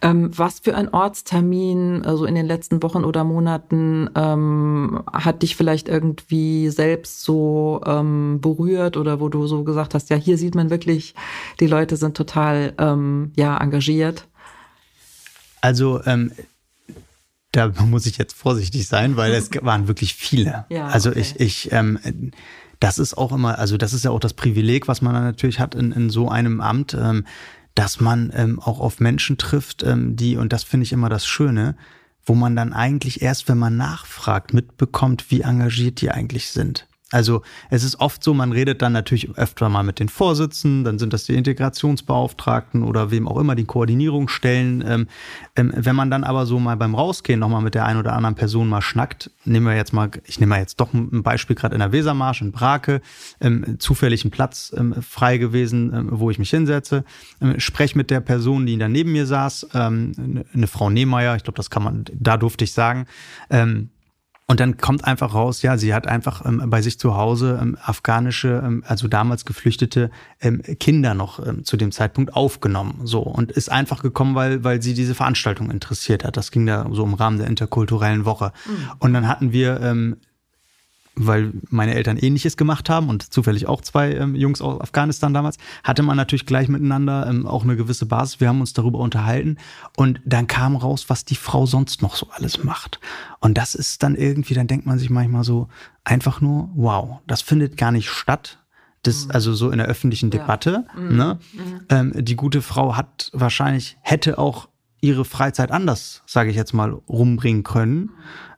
[SPEAKER 1] Ähm, was für ein Ortstermin, also in den letzten Wochen oder Monaten, ähm, hat dich vielleicht irgendwie selbst so ähm, berührt oder wo du so gesagt hast, ja, hier sieht man wirklich, die Leute sind total ähm, ja engagiert?
[SPEAKER 2] Also ähm, da muss ich jetzt vorsichtig sein, weil es waren wirklich viele. Ja, also okay. ich, ich ähm, das ist auch immer, also das ist ja auch das Privileg, was man natürlich hat in, in so einem Amt, ähm, dass man ähm, auch auf Menschen trifft, ähm, die, und das finde ich immer das Schöne, wo man dann eigentlich erst, wenn man nachfragt, mitbekommt, wie engagiert die eigentlich sind. Also es ist oft so, man redet dann natürlich öfter mal mit den Vorsitzenden, dann sind das die Integrationsbeauftragten oder wem auch immer die Koordinierungsstellen. Ähm, ähm, wenn man dann aber so mal beim Rausgehen nochmal mit der einen oder anderen Person mal schnackt, nehmen wir jetzt mal, ich nehme mal jetzt doch ein Beispiel gerade in der Wesermarsch in Brake, ähm, zufällig ein Platz ähm, frei gewesen, ähm, wo ich mich hinsetze, ähm, spreche mit der Person, die da neben mir saß, ähm, eine Frau Nehmeier, ich glaube, das kann man, da durfte ich sagen, und dann kommt einfach raus, ja, sie hat einfach ähm, bei sich zu Hause ähm, afghanische, ähm, also damals geflüchtete ähm, Kinder noch ähm, zu dem Zeitpunkt aufgenommen. So und ist einfach gekommen, weil, weil sie diese Veranstaltung interessiert hat. Das ging da so im Rahmen der interkulturellen Woche. Mhm. Und dann hatten wir ähm, weil meine Eltern ähnliches gemacht haben und zufällig auch zwei ähm, Jungs aus Afghanistan damals, hatte man natürlich gleich miteinander ähm, auch eine gewisse Basis. Wir haben uns darüber unterhalten und dann kam raus, was die Frau sonst noch so alles macht. Und das ist dann irgendwie, dann denkt man sich manchmal so einfach nur, wow, das findet gar nicht statt. Das, mhm. also so in der öffentlichen Debatte. Ja. Mhm. Ne? Mhm. Ähm, die gute Frau hat wahrscheinlich, hätte auch ihre Freizeit anders, sage ich jetzt mal, rumbringen können.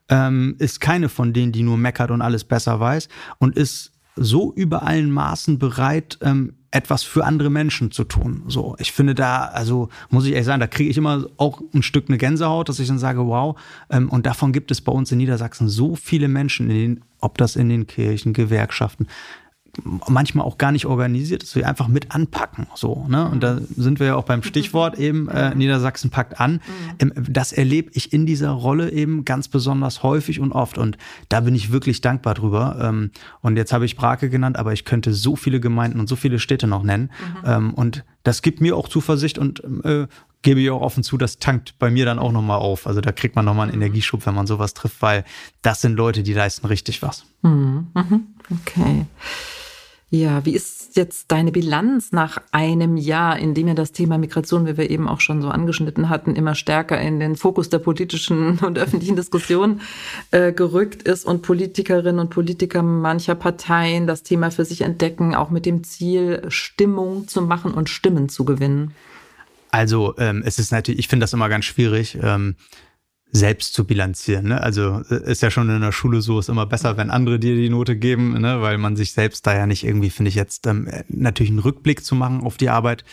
[SPEAKER 2] Ähm, ist keine von denen, die nur meckert und alles besser weiß und ist so über allen Maßen bereit, ähm, etwas für andere Menschen zu tun. So, ich finde da, also muss ich ehrlich sagen, da kriege ich immer auch ein Stück eine Gänsehaut, dass ich dann sage, wow. Ähm, und davon gibt es bei uns in Niedersachsen so viele Menschen, in den, ob das in den Kirchen, Gewerkschaften, manchmal auch gar nicht organisiert, dass wir einfach mit anpacken. So, ne? Und da sind wir ja auch beim Stichwort eben, äh, Niedersachsen packt an. Mhm. Ähm, das erlebe ich in dieser Rolle eben ganz besonders häufig und oft. Und da bin ich wirklich dankbar drüber. Ähm, und jetzt habe ich Brake genannt, aber ich könnte so viele Gemeinden und so viele Städte noch nennen. Mhm. Ähm, und das gibt mir auch Zuversicht und äh, gebe ich auch offen zu, das tankt bei mir dann auch nochmal auf. Also da kriegt man nochmal einen mhm. Energieschub, wenn man sowas trifft, weil das sind Leute, die leisten richtig was.
[SPEAKER 1] Mhm. mhm. Okay. Ja, wie ist jetzt deine Bilanz nach einem Jahr, in dem ja das Thema Migration, wie wir eben auch schon so angeschnitten hatten, immer stärker in den Fokus der politischen und öffentlichen Diskussion äh, gerückt ist und Politikerinnen und Politiker mancher Parteien das Thema für sich entdecken, auch mit dem Ziel, Stimmung zu machen und Stimmen zu gewinnen?
[SPEAKER 2] Also ähm, es ist natürlich, ich finde das immer ganz schwierig. Ähm, selbst zu bilanzieren. Ne? Also äh, ist ja schon in der Schule so, ist immer besser, wenn andere dir die Note geben, ne? weil man sich selbst da ja nicht irgendwie, finde ich jetzt, ähm, natürlich einen Rückblick zu machen auf die Arbeit.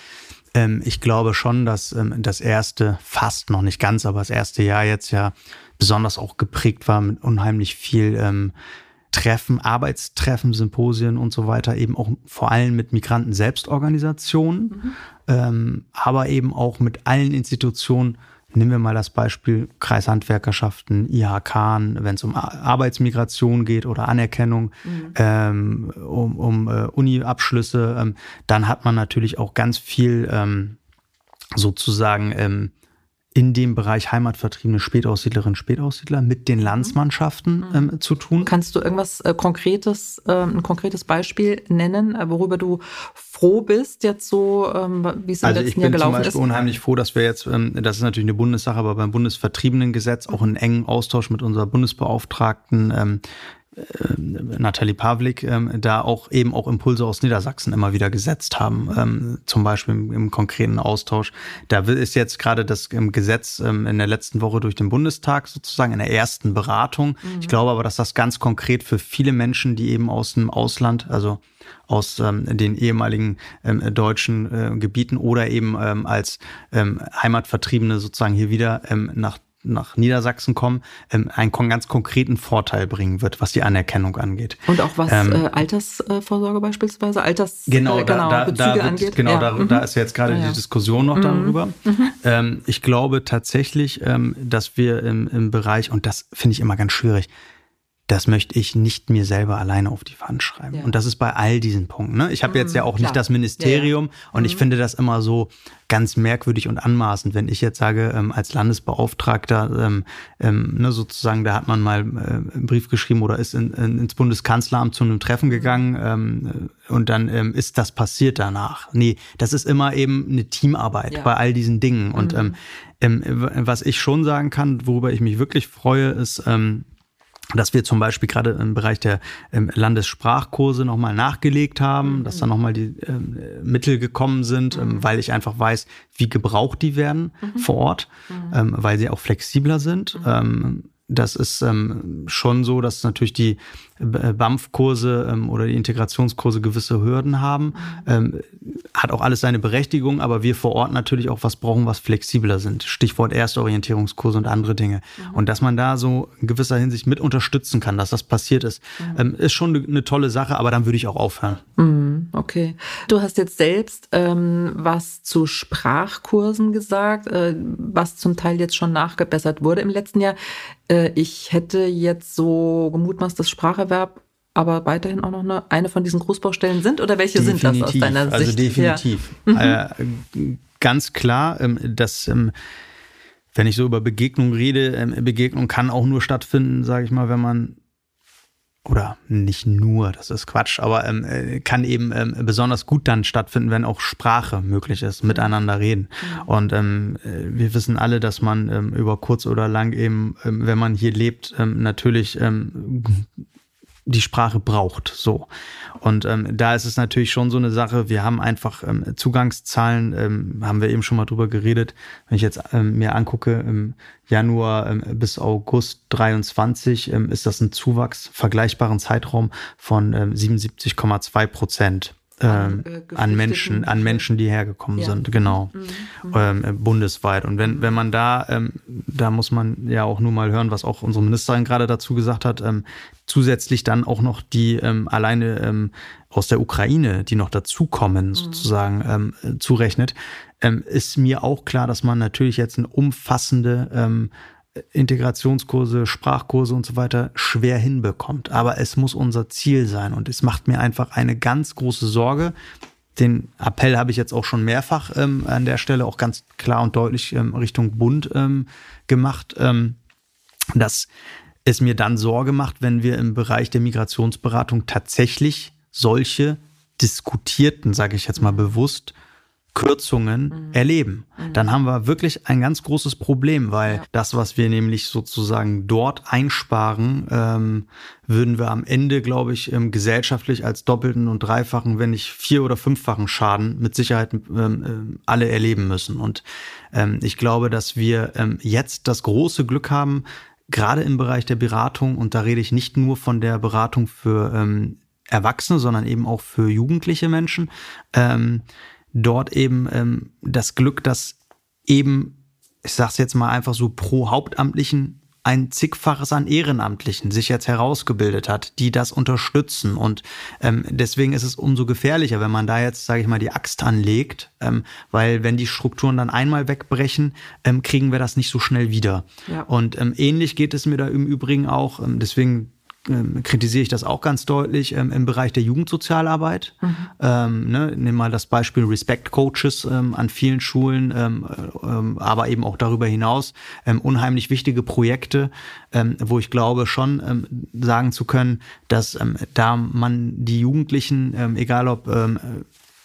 [SPEAKER 2] Ähm, ich glaube schon, dass ähm, das erste, fast noch nicht ganz, aber das erste Jahr jetzt ja besonders auch geprägt war mit unheimlich viel ähm, Treffen, Arbeitstreffen, Symposien und so weiter, eben auch vor allem mit Migranten Selbstorganisationen, mhm. ähm, aber eben auch mit allen Institutionen, Nehmen wir mal das Beispiel Kreishandwerkerschaften, IHK, wenn es um Arbeitsmigration geht oder Anerkennung, mhm. ähm, um, um äh, Uni-Abschlüsse, ähm, dann hat man natürlich auch ganz viel ähm, sozusagen ähm, in dem Bereich heimatvertriebene Spätaussiedlerinnen, Spätaussiedler mit den mhm. Landsmannschaften mhm. ähm, zu tun.
[SPEAKER 1] Kannst du irgendwas äh, Konkretes, äh, ein konkretes Beispiel nennen, äh, worüber du froh bist, jetzt so, ähm, wie es im also letzten Jahr gelaufen ist? Ich bin zum Beispiel ist?
[SPEAKER 2] unheimlich froh, dass wir jetzt, ähm, das ist natürlich eine Bundessache, aber beim Bundesvertriebenengesetz auch einen engen Austausch mit unserer Bundesbeauftragten ähm, äh, Nathalie Pavlik ähm, da auch eben auch Impulse aus Niedersachsen immer wieder gesetzt haben, ähm, zum Beispiel im, im, konkreten Austausch. Da ist jetzt gerade das ähm, Gesetz ähm, in der letzten Woche durch den Bundestag sozusagen in der ersten Beratung. Mhm. Ich glaube aber, dass das ganz konkret für viele Menschen, die eben aus dem Ausland, also aus ähm, den ehemaligen ähm, deutschen äh, Gebieten oder eben ähm, als ähm, Heimatvertriebene sozusagen hier wieder ähm, nach nach Niedersachsen kommen, ähm, einen ganz konkreten Vorteil bringen wird, was die Anerkennung angeht.
[SPEAKER 1] Und auch was ähm, äh, Altersvorsorge beispielsweise, Alters
[SPEAKER 2] genau, äh, genau, da, Bezüge da wird, angeht. Genau, ja. da, mhm. da ist jetzt gerade ja, die Diskussion noch mhm. darüber. Mhm. Ähm, ich glaube tatsächlich, ähm, dass wir im, im Bereich, und das finde ich immer ganz schwierig, das möchte ich nicht mir selber alleine auf die Fahnen schreiben. Ja. Und das ist bei all diesen Punkten. Ne? Ich habe jetzt ja auch Klar. nicht das Ministerium ja, ja. und mhm. ich finde das immer so ganz merkwürdig und anmaßend, wenn ich jetzt sage, ähm, als Landesbeauftragter, ähm, ähm, ne, sozusagen, da hat man mal äh, einen Brief geschrieben oder ist in, in, ins Bundeskanzleramt zu einem Treffen mhm. gegangen ähm, und dann ähm, ist das passiert danach. Nee, das ist immer eben eine Teamarbeit bei all diesen Dingen. Und mhm. ähm, ähm, was ich schon sagen kann, worüber ich mich wirklich freue, ist, ähm, dass wir zum Beispiel gerade im Bereich der ähm, Landessprachkurse nochmal nachgelegt haben, mhm. dass da nochmal die ähm, Mittel gekommen sind, ähm, mhm. weil ich einfach weiß, wie gebraucht die werden mhm. vor Ort, mhm. ähm, weil sie auch flexibler sind. Ähm, das ist ähm, schon so, dass natürlich die BAMF-Kurse ähm, oder die Integrationskurse gewisse Hürden haben. Ähm, hat auch alles seine Berechtigung, aber wir vor Ort natürlich auch was brauchen, was flexibler sind. Stichwort Erstorientierungskurse und andere Dinge. Mhm. Und dass man da so in gewisser Hinsicht mit unterstützen kann, dass das passiert ist, mhm. ähm, ist schon eine ne tolle Sache, aber dann würde ich auch aufhören.
[SPEAKER 1] Mhm, okay. Du hast jetzt selbst ähm, was zu Sprachkursen gesagt, äh, was zum Teil jetzt schon nachgebessert wurde im letzten Jahr. Äh, ich hätte jetzt so gemutmaßt, dass Spracherwerb aber weiterhin auch noch eine, eine von diesen Großbaustellen sind oder welche definitiv, sind das aus deiner
[SPEAKER 2] Sicht? Also definitiv. Ja. Mhm. Äh, ganz klar, ähm, dass ähm, wenn ich so über Begegnung rede, ähm, Begegnung kann auch nur stattfinden, sage ich mal, wenn man oder nicht nur, das ist Quatsch, aber ähm, äh, kann eben ähm, besonders gut dann stattfinden, wenn auch Sprache möglich ist, miteinander reden. Mhm. Und ähm, äh, wir wissen alle, dass man ähm, über kurz oder lang eben, ähm, wenn man hier lebt, ähm, natürlich ähm, die Sprache braucht. So. Und ähm, da ist es natürlich schon so eine Sache, wir haben einfach ähm, Zugangszahlen, ähm, haben wir eben schon mal drüber geredet. Wenn ich jetzt ähm, mir angucke, im Januar ähm, bis August 23 ähm, ist das ein Zuwachs, vergleichbaren Zeitraum von ähm, 77,2 Prozent an, ähm, äh, an Menschen, an Menschen, die hergekommen ja. sind, genau, mhm. mhm. ähm, äh, bundesweit. Und wenn wenn man da, ähm, da muss man ja auch nur mal hören, was auch unsere Ministerin gerade dazu gesagt hat, ähm, zusätzlich dann auch noch die ähm, alleine ähm, aus der Ukraine, die noch dazukommen, mhm. sozusagen ähm, zurechnet, ist mir auch klar, dass man natürlich jetzt eine umfassende Integrationskurse, Sprachkurse und so weiter schwer hinbekommt. Aber es muss unser Ziel sein und es macht mir einfach eine ganz große Sorge. Den Appell habe ich jetzt auch schon mehrfach ähm, an der Stelle auch ganz klar und deutlich ähm, Richtung Bund ähm, gemacht, ähm, dass es mir dann Sorge macht, wenn wir im Bereich der Migrationsberatung tatsächlich solche diskutierten, sage ich jetzt mal bewusst, Kürzungen mhm. erleben. Mhm. Dann haben wir wirklich ein ganz großes Problem, weil ja. das, was wir nämlich sozusagen dort einsparen, ähm, würden wir am Ende, glaube ich, ähm, gesellschaftlich als doppelten und dreifachen, wenn nicht vier- oder fünffachen Schaden mit Sicherheit ähm, äh, alle erleben müssen. Und ähm, ich glaube, dass wir ähm, jetzt das große Glück haben, gerade im Bereich der Beratung, und da rede ich nicht nur von der Beratung für ähm, Erwachsene, sondern eben auch für jugendliche Menschen, ähm, dort eben ähm, das Glück, dass eben, ich sag's jetzt mal einfach so, pro Hauptamtlichen ein zigfaches an Ehrenamtlichen sich jetzt herausgebildet hat, die das unterstützen. Und ähm, deswegen ist es umso gefährlicher, wenn man da jetzt, sage ich mal, die Axt anlegt, ähm, weil wenn die Strukturen dann einmal wegbrechen, ähm, kriegen wir das nicht so schnell wieder. Ja. Und ähm, ähnlich geht es mir da im Übrigen auch, ähm, deswegen ähm, kritisiere ich das auch ganz deutlich ähm, im Bereich der Jugendsozialarbeit. Mhm. Ähm, ne, nimm mal das Beispiel Respect Coaches ähm, an vielen Schulen, ähm, ähm, aber eben auch darüber hinaus ähm, unheimlich wichtige Projekte, ähm, wo ich glaube schon ähm, sagen zu können, dass ähm, da man die Jugendlichen, ähm, egal ob ähm,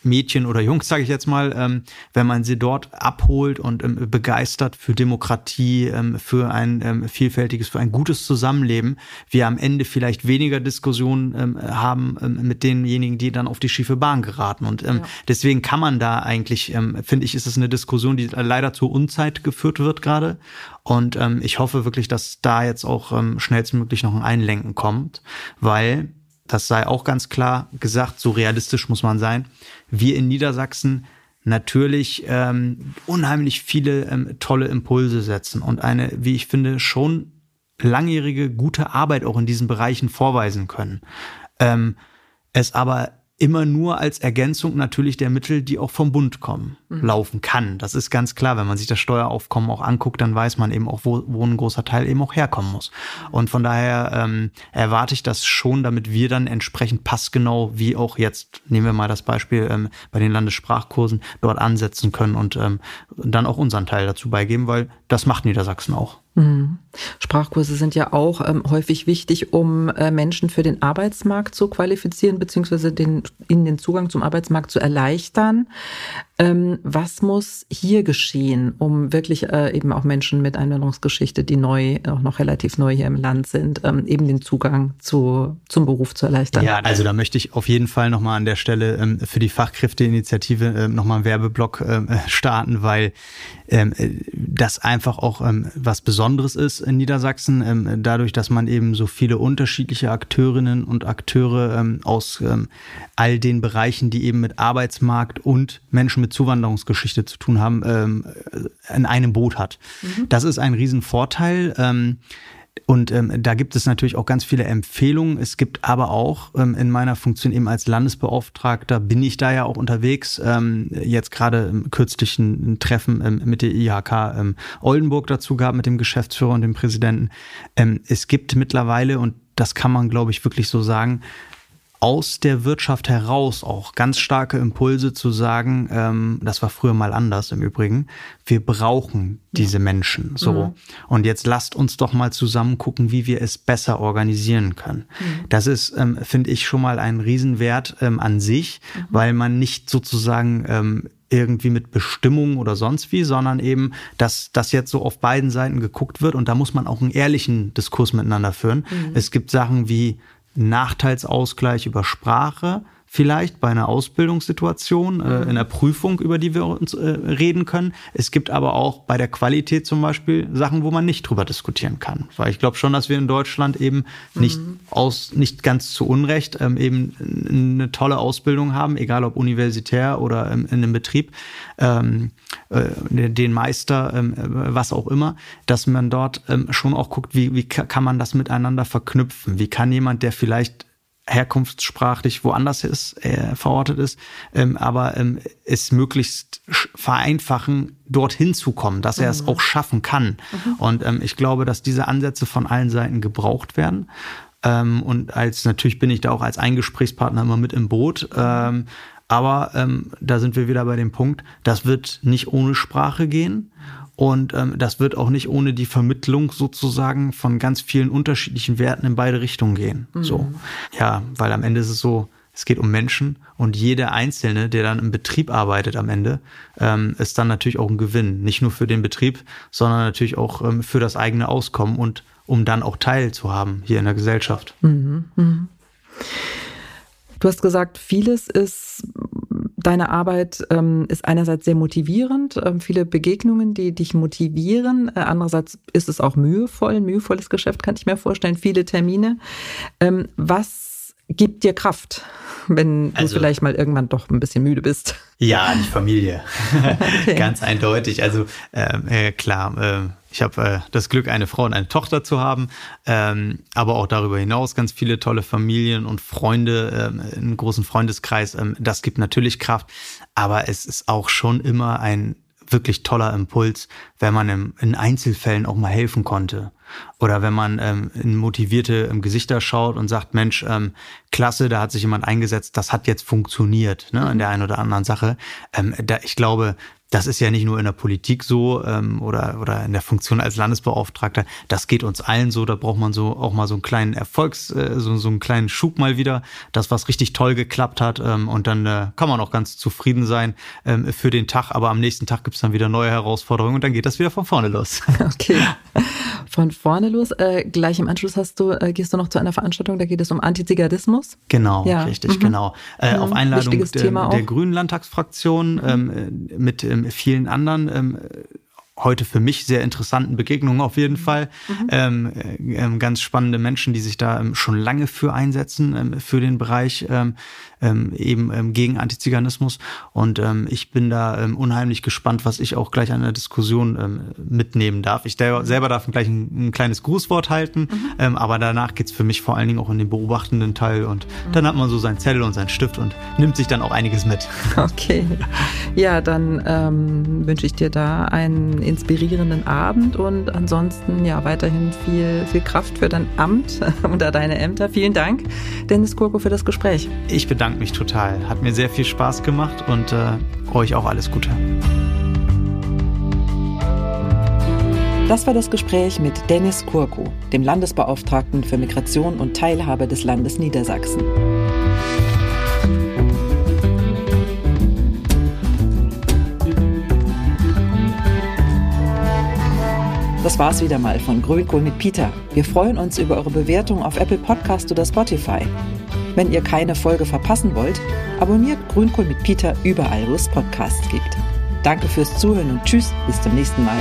[SPEAKER 2] Mädchen oder Jungs, sage ich jetzt mal, ähm, wenn man sie dort abholt und ähm, begeistert für Demokratie, ähm, für ein ähm, vielfältiges, für ein gutes Zusammenleben, wir am Ende vielleicht weniger Diskussionen ähm, haben ähm, mit denjenigen, die dann auf die schiefe Bahn geraten. Und ja. deswegen kann man da eigentlich, finde ich, ist es eine Diskussion, die leider zur Unzeit geführt wird gerade. Und ich hoffe wirklich, dass da jetzt auch schnellstmöglich noch ein Einlenken kommt, weil das sei auch ganz klar gesagt, so realistisch muss man sein, wir in Niedersachsen natürlich ähm, unheimlich viele ähm, tolle Impulse setzen und eine, wie ich finde, schon langjährige gute Arbeit auch in diesen Bereichen vorweisen können. Ähm, es aber immer nur als Ergänzung natürlich der Mittel, die auch vom Bund kommen, mhm. laufen kann. Das ist ganz klar. Wenn man sich das Steueraufkommen auch anguckt, dann weiß man eben auch, wo, wo ein großer Teil eben auch herkommen muss. Und von daher ähm, erwarte ich das schon, damit wir dann entsprechend passgenau, wie auch jetzt, nehmen wir mal das Beispiel ähm, bei den Landessprachkursen, dort ansetzen können und ähm, dann auch unseren Teil dazu beigeben, weil das macht Niedersachsen auch.
[SPEAKER 1] Mhm. Sprachkurse sind ja auch ähm, häufig wichtig, um äh, Menschen für den Arbeitsmarkt zu qualifizieren, beziehungsweise den, ihnen den Zugang zum Arbeitsmarkt zu erleichtern. Ähm, was muss hier geschehen, um wirklich äh, eben auch Menschen mit Einwanderungsgeschichte, die neu, auch noch relativ neu hier im Land sind, ähm, eben den Zugang zu, zum Beruf zu erleichtern?
[SPEAKER 2] Ja, also da möchte ich auf jeden Fall nochmal an der Stelle ähm, für die Fachkräfteinitiative äh, nochmal einen Werbeblock ähm, äh, starten, weil ähm, äh, das einfach auch ähm, was Besonderes ist in Niedersachsen, dadurch, dass man eben so viele unterschiedliche Akteurinnen und Akteure aus all den Bereichen, die eben mit Arbeitsmarkt und Menschen mit Zuwanderungsgeschichte zu tun haben, ähm, in einem Boot hat. Mhm. Das ist ein Riesenvorteil. Ähm, und ähm, da gibt es natürlich auch ganz viele Empfehlungen. Es gibt aber auch ähm, in meiner Funktion eben als Landesbeauftragter bin ich da ja auch unterwegs. Ähm, jetzt gerade im kürzlichen Treffen ähm, mit der IHK ähm, Oldenburg dazu gehabt, mit dem Geschäftsführer und dem Präsidenten. Ähm, es gibt mittlerweile, und das kann man, glaube ich, wirklich so sagen, aus der Wirtschaft heraus auch ganz starke Impulse zu sagen, ähm, das war früher mal anders im Übrigen, wir brauchen diese Menschen so. Mhm. Und jetzt lasst uns doch mal zusammen gucken, wie wir es besser organisieren können. Mhm. Das ist, ähm, finde ich, schon mal ein Riesenwert ähm, an sich, mhm. weil man nicht sozusagen ähm, irgendwie mit Bestimmung oder sonst wie, sondern eben, dass das jetzt so auf beiden Seiten geguckt wird und da muss man auch einen ehrlichen Diskurs miteinander führen. Mhm. Es gibt Sachen wie Nachteilsausgleich über Sprache vielleicht bei einer Ausbildungssituation, äh, in der Prüfung, über die wir uns äh, reden können. Es gibt aber auch bei der Qualität zum Beispiel Sachen, wo man nicht drüber diskutieren kann. Weil ich glaube schon, dass wir in Deutschland eben nicht mhm. aus, nicht ganz zu Unrecht ähm, eben eine tolle Ausbildung haben, egal ob universitär oder ähm, in einem Betrieb, ähm, äh, den Meister, ähm, was auch immer, dass man dort ähm, schon auch guckt, wie, wie kann man das miteinander verknüpfen? Wie kann jemand, der vielleicht herkunftssprachlich woanders ist, äh, verortet ist, ähm, aber ähm, es möglichst vereinfachen, dorthin zu kommen, dass er mhm. es auch schaffen kann. Mhm. Und ähm, ich glaube, dass diese Ansätze von allen Seiten gebraucht werden. Ähm, und als natürlich bin ich da auch als Eingesprächspartner immer mit im Boot. Ähm, aber ähm, da sind wir wieder bei dem Punkt, das wird nicht ohne Sprache gehen. Und ähm, das wird auch nicht ohne die Vermittlung sozusagen von ganz vielen unterschiedlichen Werten in beide Richtungen gehen. Mhm. So. Ja, weil am Ende ist es so, es geht um Menschen und jeder Einzelne, der dann im Betrieb arbeitet am Ende, ähm, ist dann natürlich auch ein Gewinn. Nicht nur für den Betrieb, sondern natürlich auch ähm, für das eigene Auskommen und um dann auch Teil zu haben hier in der Gesellschaft. Mhm, mh.
[SPEAKER 1] Du hast gesagt, vieles ist, deine Arbeit ähm, ist einerseits sehr motivierend, ähm, viele Begegnungen, die dich motivieren. Äh, andererseits ist es auch mühevoll, ein mühevolles Geschäft, kann ich mir vorstellen, viele Termine. Ähm, was gibt dir Kraft? wenn du also, vielleicht mal irgendwann doch ein bisschen müde bist.
[SPEAKER 2] Ja, die Familie. okay. Ganz eindeutig. Also äh, äh, klar, äh, ich habe äh, das Glück, eine Frau und eine Tochter zu haben, ähm, aber auch darüber hinaus ganz viele tolle Familien und Freunde, ähm, einen großen Freundeskreis. Ähm, das gibt natürlich Kraft, aber es ist auch schon immer ein wirklich toller Impuls, wenn man im, in Einzelfällen auch mal helfen konnte. Oder wenn man ähm, in motivierte ähm, Gesichter schaut und sagt, Mensch, ähm, klasse, da hat sich jemand eingesetzt, das hat jetzt funktioniert, ne, in der einen oder anderen Sache. Ähm, da, ich glaube, das ist ja nicht nur in der Politik so ähm, oder, oder in der Funktion als Landesbeauftragter. Das geht uns allen so. Da braucht man so auch mal so einen kleinen Erfolgs, äh, so, so einen kleinen Schub mal wieder, das was richtig toll geklappt hat. Ähm, und dann äh, kann man auch ganz zufrieden sein ähm, für den Tag. Aber am nächsten Tag gibt's dann wieder neue Herausforderungen und dann geht das wieder von vorne los.
[SPEAKER 1] Okay. Von vorne los. Äh, gleich im Anschluss hast du, äh, gehst du noch zu einer Veranstaltung, da geht es um Antiziganismus.
[SPEAKER 2] Genau, ja. richtig, mhm. genau. Äh, mhm. Auf Einladung der, der Grünen Landtagsfraktion ähm, mit ähm, vielen anderen ähm, heute für mich sehr interessanten Begegnungen auf jeden mhm. Fall. Mhm. Ähm, äh, ganz spannende Menschen, die sich da ähm, schon lange für einsetzen, ähm, für den Bereich ähm, ähm, eben ähm, gegen Antiziganismus. Und ähm, ich bin da ähm, unheimlich gespannt, was ich auch gleich an der Diskussion ähm, mitnehmen darf. Ich selber darf gleich ein, ein kleines Grußwort halten, mhm. ähm, aber danach geht's für mich vor allen Dingen auch in den beobachtenden Teil. Und mhm. dann hat man so seinen Zettel und seinen Stift und nimmt sich dann auch einiges mit.
[SPEAKER 1] Okay. Ja, dann ähm, wünsche ich dir da einen inspirierenden Abend und ansonsten ja weiterhin viel, viel Kraft für dein Amt oder deine Ämter. Vielen Dank, Dennis Kurko, für das Gespräch.
[SPEAKER 2] Ich bedanke mich total. Hat mir sehr viel Spaß gemacht und äh, euch auch alles Gute.
[SPEAKER 1] Das war das Gespräch mit Dennis Kurko, dem Landesbeauftragten für Migration und Teilhabe des Landes Niedersachsen. Das war's wieder mal von Grünkohl mit Peter. Wir freuen uns über eure Bewertung auf Apple Podcast oder Spotify. Wenn ihr keine Folge verpassen wollt, abonniert Grünkohl mit Peter überall, wo es Podcasts gibt. Danke fürs Zuhören und tschüss, bis zum nächsten Mal.